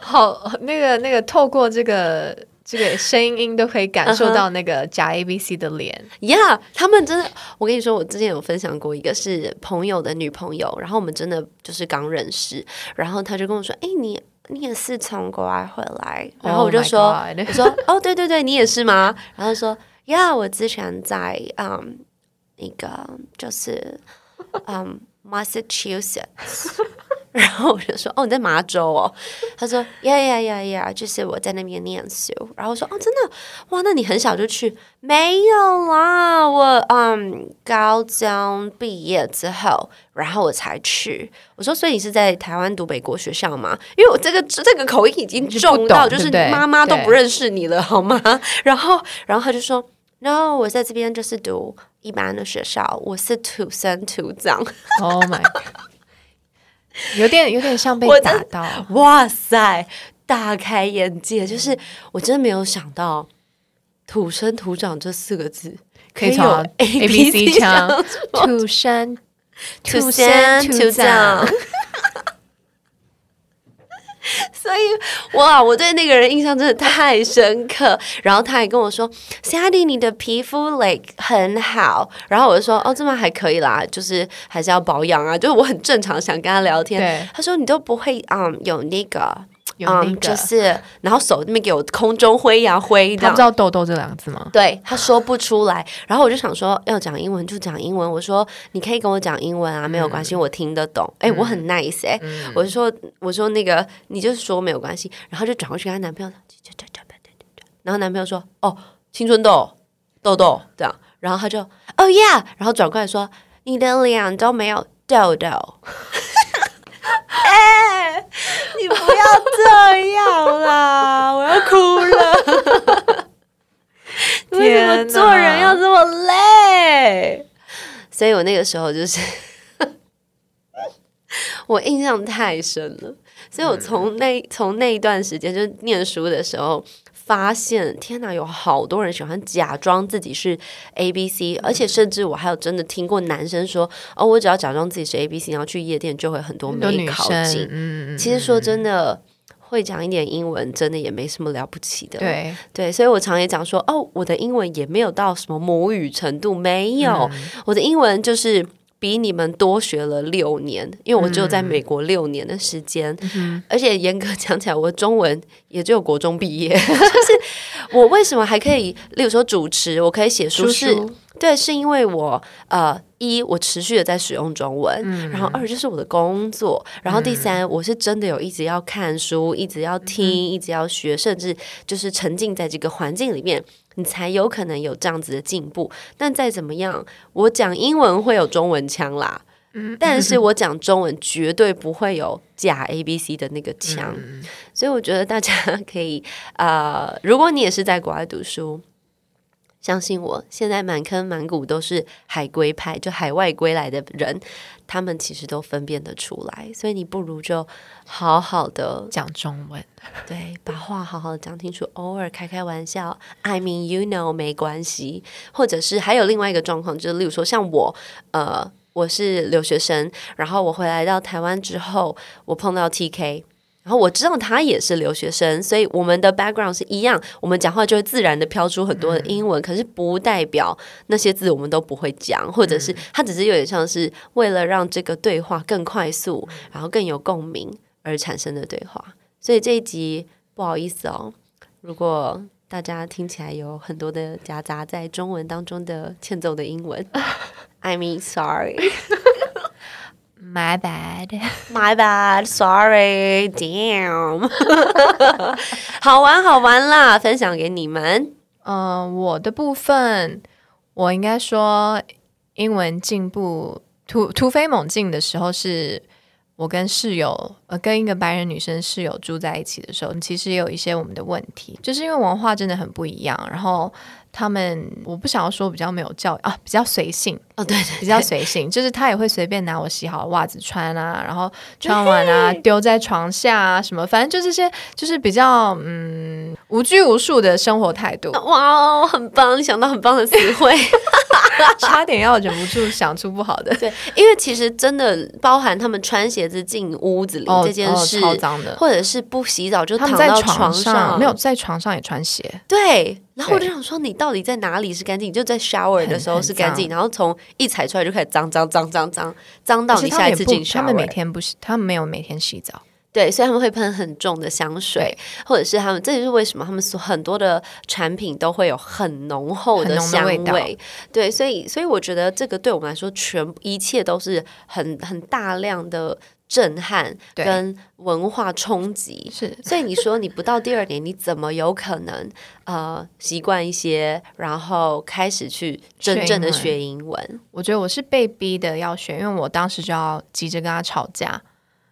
好，那个那个，透过这个这个声音都可以感受到那个假 A B C 的脸。Yeah，他们真的，我跟你说，我之前有分享过，一个是朋友的女朋友，然后我们真的就是刚认识，然后他就跟我说：“哎，你。”你也是从国外回来，然后我就说，我说哦，对对对，你也是吗？然后说，呀，我之前在嗯，那个就是嗯，Massachusetts。然后我就说：“哦，你在麻州哦？”他说：“呀呀呀呀，就是我在那边念书。”然后我说：“哦，真的？哇，那你很小就去？没有啦，我嗯，高中毕业之后，然后我才去。”我说：“所以你是在台湾读美国学校吗？因为我这个这个口音已经重到，就是妈妈都不认识你了，好吗？”然后，然后他就说：“No，我在这边就是读一般的学校，我是土生土长。”Oh my god！有点有点像被打到，哇塞，大开眼界！就是我真的没有想到“土生土长”这四个字可以有 A B C 枪，土生土生土长。所以哇，我对那个人印象真的太深刻。然后他还跟我说：“Sandy，你的皮肤 like 很好。”然后我就说：“哦，这么还可以啦，就是还是要保养啊。”就是我很正常想跟他聊天。他说：“你都不会嗯有那个嗯，有那个。就是然后手那边给我空中挥呀挥的他不知。”道“痘痘”这两个字吗？对他说不出来，然后我就想说要讲英文就讲英文。我说你可以跟我讲英文啊，没有关系，我听得懂。哎、我很 nice 哎、我就说我说那个你就说没有关系，然后就转过去跟她男朋友，然后男朋友说哦青春痘痘痘这样，然后他就哦 yeah，然后转过来说你的脸都没有痘痘。哎、你不要这样啦！我要哭了。为什么做人要这么累？所以我那个时候就是，我印象太深了。所以我从那从那一段时间，就是念书的时候，发现天哪，有好多人喜欢假装自己是 A B C，而且甚至我还有真的听过男生说，哦，我只要假装自己是 A B C，然后去夜店就会很多美考生进。，嗯，嗯其实说真的。会讲一点英文，真的也没什么了不起的。对，对，所以我常也讲说，哦，我的英文也没有到什么母语程度，没有，我的英文就是比你们多学了六年，因为我只有在美国六年的时间，而且严格讲起来，我中文也只有国中毕业，就是我为什么还可以，例如说主持，我可以写书是。对，是因为我呃一我持续的在使用中文，然后二就是我的工作，然后第三、我是真的有一直要看书，一直要听，一直要学，甚至就是沉浸在这个环境里面，你才有可能有这样子的进步。但再怎么样，我讲英文会有中文腔啦。嗯但是 我讲中文绝对不会有假 A B C 的那个腔，所以我觉得大家 可以呃，如果你也是在国外读书，相信我，现在满坑满谷都是海归派，就海外归来的人，他们其实都分辨得出来，所以你不如就好好的讲中文，对，把话好好的讲清楚，偶尔开开玩笑，I mean you know 没关系，或者是还有另外一个状况，就是例如说像我，呃，我是留学生，然后我回来到台湾之后，我碰到 TK。然后我知道他也是留学生，所以我们的 background 是一样，我们讲话就会自然的飘出很多的英文，可是不代表那些字我们都不会讲，或者是他只是有点像是为了让这个对话更快速，然后更有共鸣而产生的对话。所以这一集不好意思哦，如果大家听起来有很多的夹杂在中文当中的欠揍的英文，I mean sorry。My bad。My bad, sorry, damn。好玩好玩啦，分享给你们。嗯、我的部分，我应该说英文进步突突飞猛进的时候是。我跟室友，呃，跟一个白人女生室友住在一起的时候，其实也有一些我们的问题，就是因为文化真的很不一样。然后他们，我不想要说比较没有教育啊，比较随性，哦，对对比较随性，就是他也会随便拿我洗好的袜子穿啊，然后穿完啊丢在床下啊，什么，反正就这些，就是比较嗯无拘无束的生活态度，哇哦，很棒！你想到很棒的词汇。差点要忍不住想出不好的 对，因为其实真的包含他们穿鞋子进屋子里、哦这件事，哦超脏的。或者是不洗澡就躺到床上，没有在床上也穿鞋，对。然后我就想说，你到底在哪里是干净？你就在 shower 的时候是干净，然后从一踩出来就开始脏脏脏脏脏脏到你下一次进，shower。他们每天不洗，他们没有每天洗澡。对，所以他们会喷很重的香水，或者是他们，这就是为什么他们所很多的产品都会有很浓厚的香味道对，所以所以我觉得这个对我们来说，全一切都是很很大量的震撼跟文化冲击。是 所以你说你不到第二年，你怎么有可能呃习惯一些，然后开始去真正的学学英文？我觉得我是被逼的要学，因为我当时就要急着跟他吵架。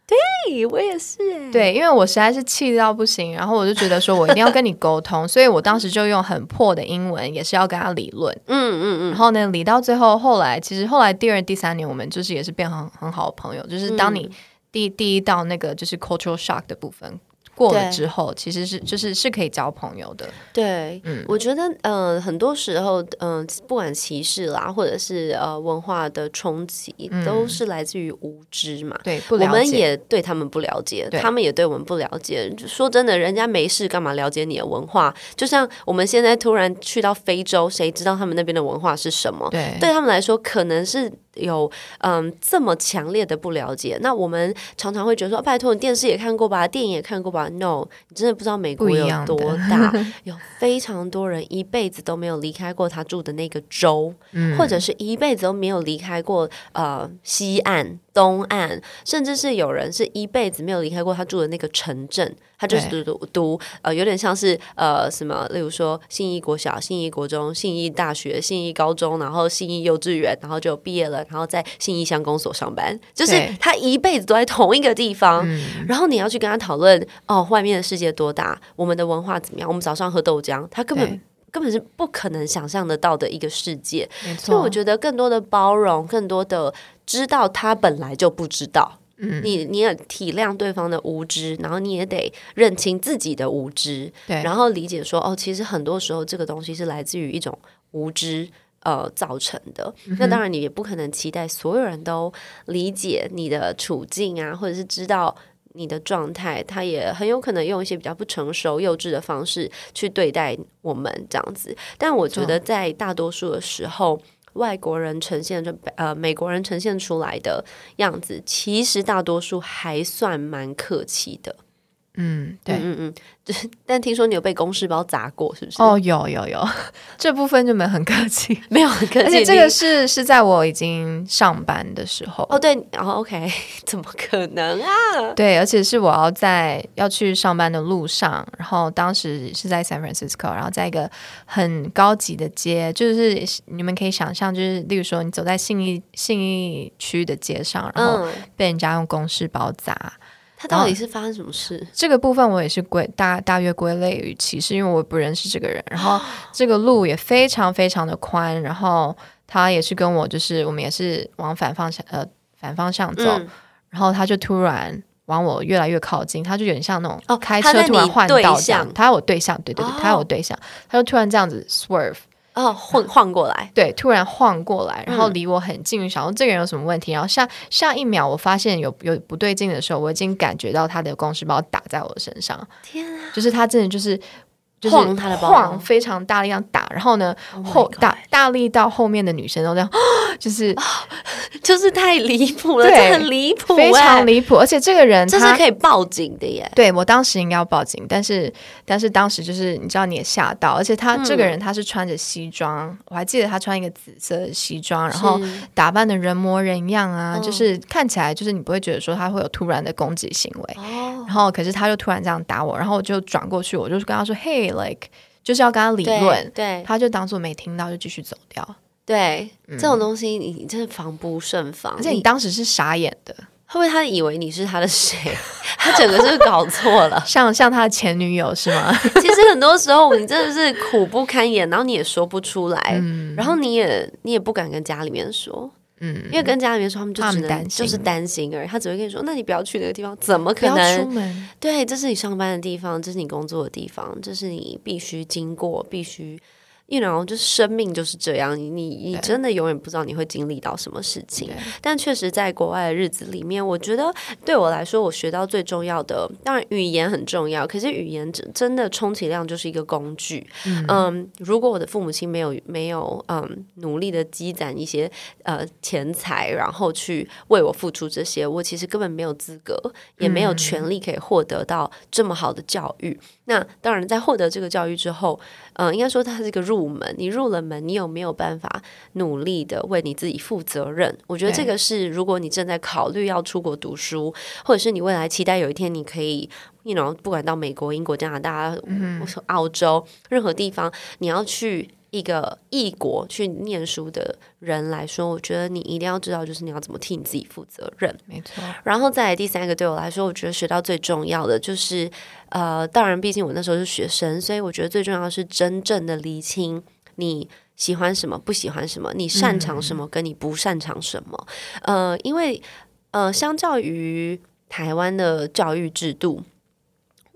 对，我也是哎。对，因为我实在是气到不行，然后我就觉得说我一定要跟你沟通，所以我当时就用很破的英文，也是要跟他理论。嗯嗯然后呢，理到最后，后来其实后来第二、第三年，我们就是也是变很很好的朋友。就是当你第第一道那个就是 cultural shock 的部分过了之后，其实是就是是可以交朋友的。对，嗯我觉得，呃，很多时候，嗯、不管歧视啦，或者是呃文化的冲击，都是来自于无知嘛。对，不我们也对他们不了解，他们也对我们不了解。说真的，人家没事干嘛了解你的文化？就像我们现在突然去到非洲，谁知道他们那边的文化是什么？对对他们来说，可能是有嗯这么强烈的不了解。那我们常常会觉得说，拜托，你电视也看过吧，电影也看过吧？No，你真的不知道美国有多大，有非常多人一辈子都没有离开过他住的那个州，嗯或者是一辈子都没有离开过呃西岸、东岸，甚至是有人是一辈子没有离开过他住的那个城镇。他就是读读读，呃，有点像是呃什么，例如说信义国小、信义国中、信义大学、信义高中，然后信义幼稚园，然后就毕业了，然后在信义乡公所上班，就是他一辈子都在同一个地方。然后你要去跟他讨论哦，外面的世界多大，我们的文化怎么样？我们早上喝豆浆，他根本根本是不可能想象得到的一个世界。没所以我，觉得更多的包容，更多的知道他本来就不知道。嗯你你也体谅对方的无知，然后你也得认清自己的无知，对，然后理解说哦，其实很多时候这个东西是来自于一种无知。呃，造成的嗯那当然，你也不可能期待所有人都理解你的处境啊，或者是知道你的状态。他也很有可能用一些比较不成熟、幼稚的方式去对待我们这样子。但我觉得，在大多数的时候，外国人呈现这呃美国人呈现出来的样子，其实大多数还算蛮客气的。嗯，对。嗯嗯嗯，就是但听说你有被公事包砸过，是不是？哦，有有有，这部分就没有很客气，没有很客气，而且这个是是在我已经上班的时候，哦对，然后 OK，怎么可能啊？对，而且是我要在要去上班的路上，然后当时是在 San Francisco，然后在一个很高级的街，就是你们可以想象，就是例如说你走在信义信义区的街上，然后嗯，被人家用公事包砸，他到底是发生什么事？这个部分我也是归大大约归类于歧视，因为我不认识这个人，然后这个路也非常非常的宽，然后他也是跟我就是我们也是往反方向呃反方向走，嗯。然后他就突然往我越来越靠近，他就有点像那种哦开车突然换道这样。向，他有对象，对对对，哦他有对象，他就突然这样子 swerve，哦，晃晃过来，对，突然晃过来，然后嗯离我很近，想说这个人有什么问题，然后下下一秒我发现有有不对劲的时候，我已经感觉到他的公事包打在我身上，天啊！就是他真的就是。就是晃他的包。晃非常大力量打，然后呢 Oh 后大大力到后面的女生都这样，就是就是太离谱了，对这很离谱、欸，非常离谱，而且这个人这是可以报警的耶。对我当时应该要报警，但是但是当时就是你知道你也吓到，而且他、嗯这个人他是穿着西装，我还记得他穿一个紫色的西装，然后打扮的人模人样啊，嗯。就是看起来就是你不会觉得说他会有突然的攻击行为，哦，然后可是他就突然这样打我，然后我就转过去，我就跟他说 like 就是要跟他理论，对他就当做没听到就继续走掉，对，这种东西你你真的防不胜防，而且你当时是傻眼的，会不会他以为你是他的谁？他整个是搞错了？像像他的前女友是吗？其实很多时候你真的是苦不堪言，然后你也说不出来，然后你也你也不敢跟家里面说。嗯，因为跟家里面说，他们就只能就是担心而已。他只会跟你说：“那你不要去那个地方，怎么可能出？门，对，这是你上班的地方，这是你工作的地方，这是你必须经过，必须，you know，就是生命就是这样。你你你真的永远不知道你会经历到什么事情。但确实，在国外的日子里面，我觉得对我来说，我学到最重要的，当然语言很重要，可是语言真真的充其量就是一个工具。嗯如果我的父母亲没有没有嗯努力的积攒一些呃钱财，然后去为我付出这些，我其实根本没有资格，也没有权利可以获得到这么好的教育。那当然，在获得这个教育之后，嗯、应该说它是一个入门。你入了门，你有没有办法努力的为你自己负责任？我觉得这个是，如果你正在考虑要出国读书，或者是你未来期待有一天你可以。you know，不管到美国、英国、加拿大、或者澳洲任何地方，你要去一个异国去念书的人来说，我觉得你一定要知道，就是你要怎么替你自己负责任。没错，然后再来第三个，对我来说，我觉得学到最重要的就是，呃，当然，毕竟我那时候是学生，所以我觉得最重要的是真正的厘清你喜欢什么，不喜欢什么，你擅长什么，跟你不擅长什么。呃，因为呃，相较于台湾的教育制度。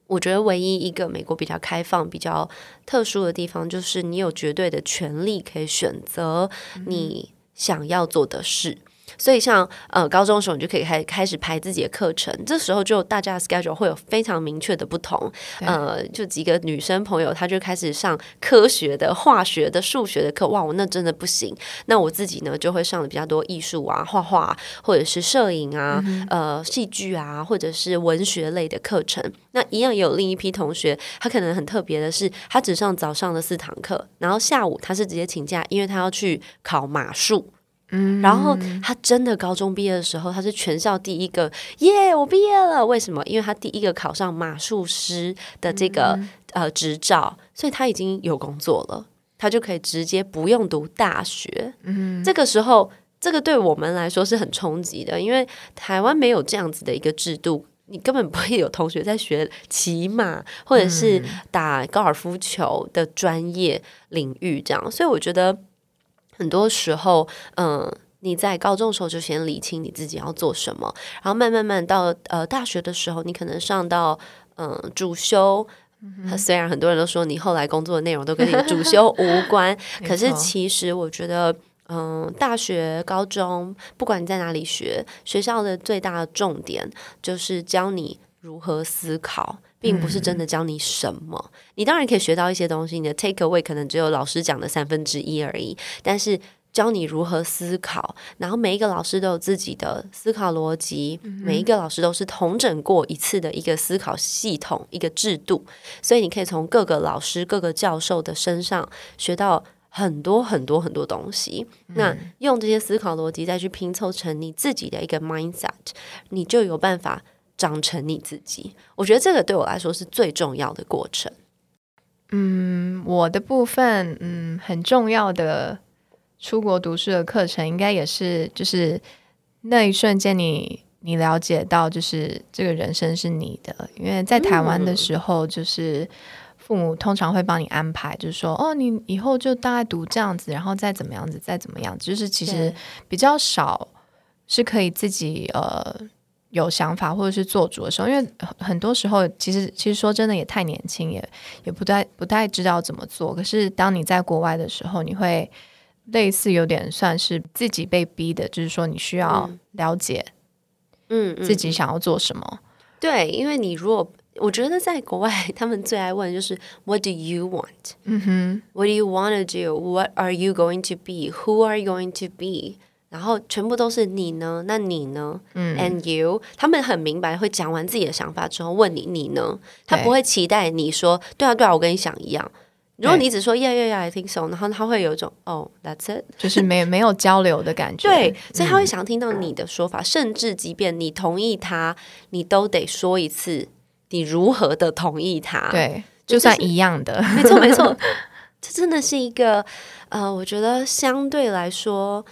我觉得唯一一个美国比较开放、比较特殊的地方，就是你有绝对的权利可以选择你想要做的事。所以像呃高中的时候，你就可以开开始排自己的课程，这时候就大家的 schedule 会有非常明确的不同。呃，就几个女生朋友，她就开始上科学的、化学的、数学的课，哇，我那真的不行。那我自己呢，就会上的比较多艺术啊、画画或者是摄影啊、呃戏剧啊，或者是文学类的课程。那一样也有另一批同学，他可能很特别的是，他只上早上的四堂课，然后下午他是直接请假，因为他要去考马术。然后他真的高中毕业的时候，他是全校第一个耶！我毕业了，为什么？因为他第一个考上马术师的这个呃执照，所以他已经有工作了，他就可以直接不用读大学。嗯，这个时候，这个对我们来说是很冲击的，因为台湾没有这样子的一个制度，你根本不会有同学在学骑马或者是打高尔夫球的专业领域这样，所以我觉得。很多时候，嗯，你在高中的时候就先理清你自己要做什么，然后慢慢慢到呃大学的时候，你可能上到嗯主修，虽然很多人都说你后来工作的内容都跟你主修无 关，可是其实我觉得，嗯，大学、高中，不管你在哪里学，学校的最大的重点就是教你如何思考。并不是真的教你什么，你当然可以学到一些东西。你的 take away 可能只有老师讲的三分之一而已，但是教你如何思考，然后每一个老师都有自己的思考逻辑，每一个老师都是同整过一次的一个思考系统、一个制度，所以你可以从各个老师、各个教授的身上学到很多很多很多东西。那用这些思考逻辑再去拼凑成你自己的一个 mindset，你就有办法。长成你自己，我觉得这个对我来说是最重要的过程。嗯，我的部分，嗯，很重要的出国读书的课程，应该也是就是那一瞬间，你你了解到，就是这个人生是你的。因为在台湾的时候，就是父母通常会帮你安排，就是说，哦，你以后就大概读这样子，然后再怎么样子，再怎么样，就是其实比较少是可以自己呃。有想法或者是做主的时候，因为很多时候，其实其实说真的也太年轻，也也不太不太知道怎么做。可是当你在国外的时候，你会类似有点算是自己被逼的，就是说你需要了解，嗯，自己想要做什么。对，因为你如果我觉得在国外，他们最爱问就是 What do you want？嗯哼，What do you want to do？What are you going to be？Who are you going to be？然后全部都是你呢？那你呢？嗯，and you，他们很明白，会讲完自己的想法之后问你，你呢？他不会期待你说，对啊，对啊，我跟你想一样。如果你只说 yeah yeah yeah I think so，然后他会有一种哦，that's it，就是没没有交流的感觉。对，所以他会想听到你的说法，甚至即便你同意他，你都得说一次你如何的同意他。对，就算一样的，没错没错，这真的是一个呃，我觉得相对来说。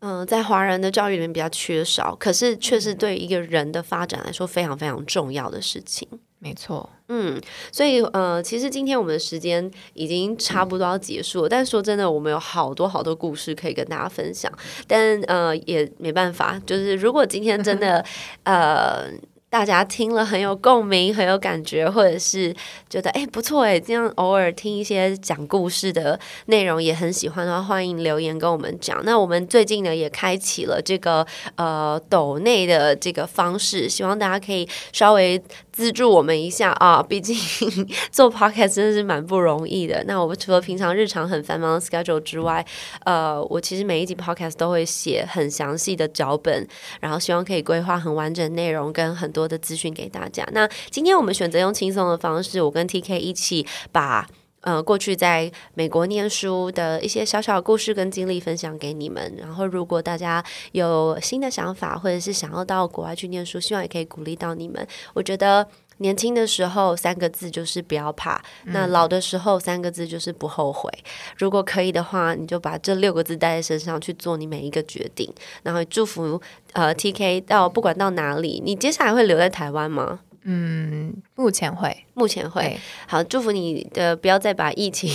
嗯，在华人的教育里面比较缺少，可是却是对一个人的发展来说非常非常重要的事情。没错，嗯，所以呃，其实今天我们的时间已经差不多要结束了，但说真的，我们有好多好多故事可以跟大家分享，但呃，也没办法，就是如果今天真的 呃。大家听了很有共鸣，很有感觉，或者是觉得哎不错哎，这样偶尔听一些讲故事的内容也很喜欢的话，欢迎留言跟我们讲。那我们最近呢也开启了这个呃抖内的这个方式，希望大家可以稍微。资助我们一下啊！毕竟 做 podcast 真的是蛮不容易的。那我们除了平常日常很繁忙的 schedule 之外，呃，我其实每一集 podcast 都会写很详细的脚本，然后希望可以规划很完整内容跟很多的资讯给大家。那今天我们选择用轻松的方式，我跟 TK 一起把。呃，过去在美国念书的一些小小故事跟经历分享给你们。然后，如果大家有新的想法，或者是想要到国外去念书，希望也可以鼓励到你们。我觉得年轻的时候三个字就是不要怕，那老的时候三个字就是不后悔。如果可以的话，你就把这六个字带在身上去做你每一个决定。然后祝福呃 TK 到不管到哪里，你接下来会留在台湾吗？嗯，目前会，目前会。好，祝福你的，不要再把疫情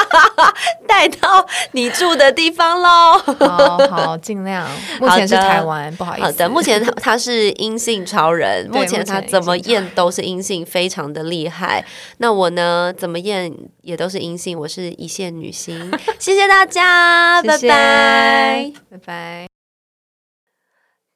带到你住的地方喽。好好尽量。目前是台湾，不好意思。好的，目前他他是阴性超人，目前他怎么验都是阴性，非常的厉害。那我呢，怎么验也都是阴性，我是一线女星。谢谢大家，拜拜，拜拜。